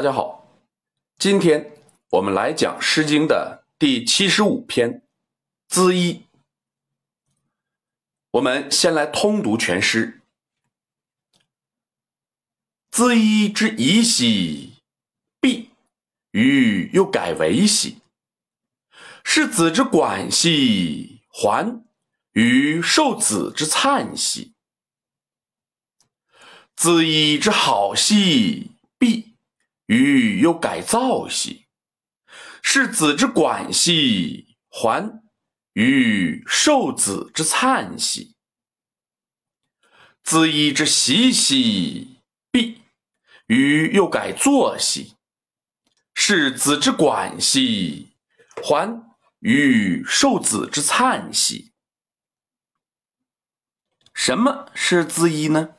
大家好，今天我们来讲《诗经》的第七十五篇《咨伊》。我们先来通读全诗：“咨伊之夷兮，毕，予又改为兮。是子之管兮，还，予受子之粲兮。咨伊之好兮，毕。”予又改造兮，是子之管兮；还，予受子之灿兮。咨伊之习兮，必，予又改作兮，是子之管兮；还，予受子之灿兮。什么是咨伊呢？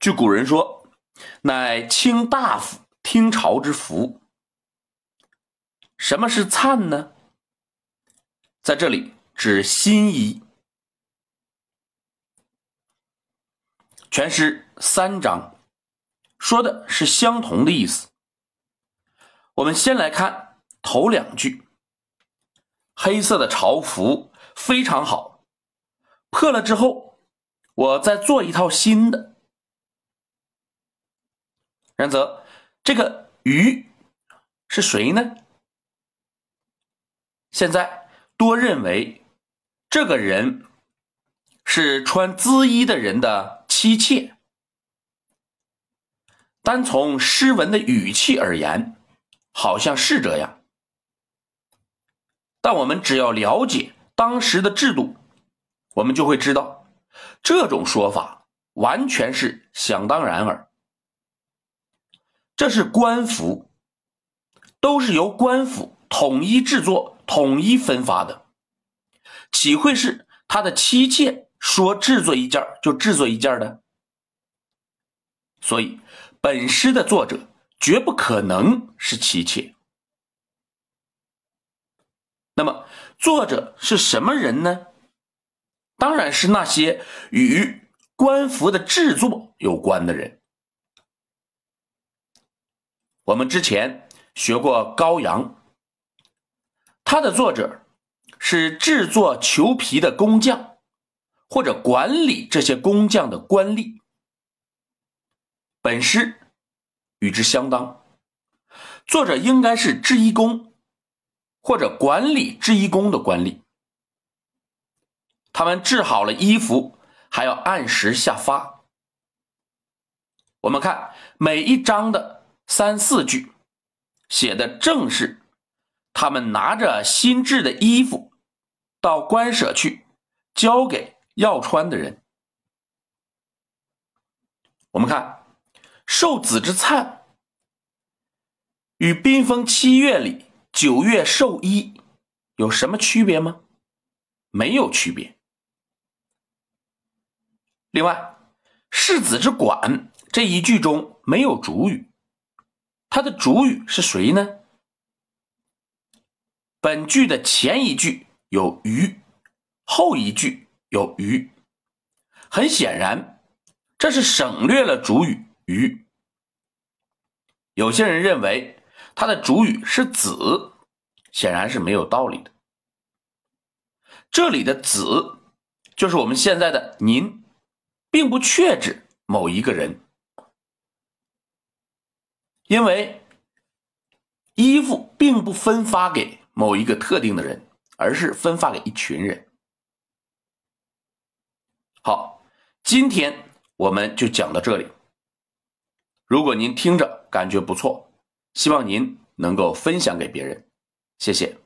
据古人说，乃卿大夫。听朝之福，什么是灿呢？在这里指新衣。全诗三章，说的是相同的意思。我们先来看头两句：黑色的朝服非常好，破了之后，我再做一套新的。然则。这个鱼是谁呢？现在多认为这个人是穿缁衣的人的妻妾。单从诗文的语气而言，好像是这样。但我们只要了解当时的制度，我们就会知道，这种说法完全是想当然耳。这是官服，都是由官府统一制作、统一分发的，岂会是他的妻妾说制作一件就制作一件的？所以，本诗的作者绝不可能是妻妾。那么，作者是什么人呢？当然是那些与官服的制作有关的人。我们之前学过高阳，他的作者是制作裘皮的工匠，或者管理这些工匠的官吏。本诗与之相当，作者应该是制衣工或者管理制衣工的官吏。他们制好了衣服，还要按时下发。我们看每一章的。三四句写的正是他们拿着新制的衣服到官舍去交给要穿的人。我们看受子之灿与冰封七月里九月寿衣有什么区别吗？没有区别。另外，世子之管这一句中没有主语。它的主语是谁呢？本句的前一句有鱼，后一句有鱼，很显然，这是省略了主语鱼。有些人认为它的主语是子，显然是没有道理的。这里的子就是我们现在的您，并不确指某一个人。因为衣服并不分发给某一个特定的人，而是分发给一群人。好，今天我们就讲到这里。如果您听着感觉不错，希望您能够分享给别人，谢谢。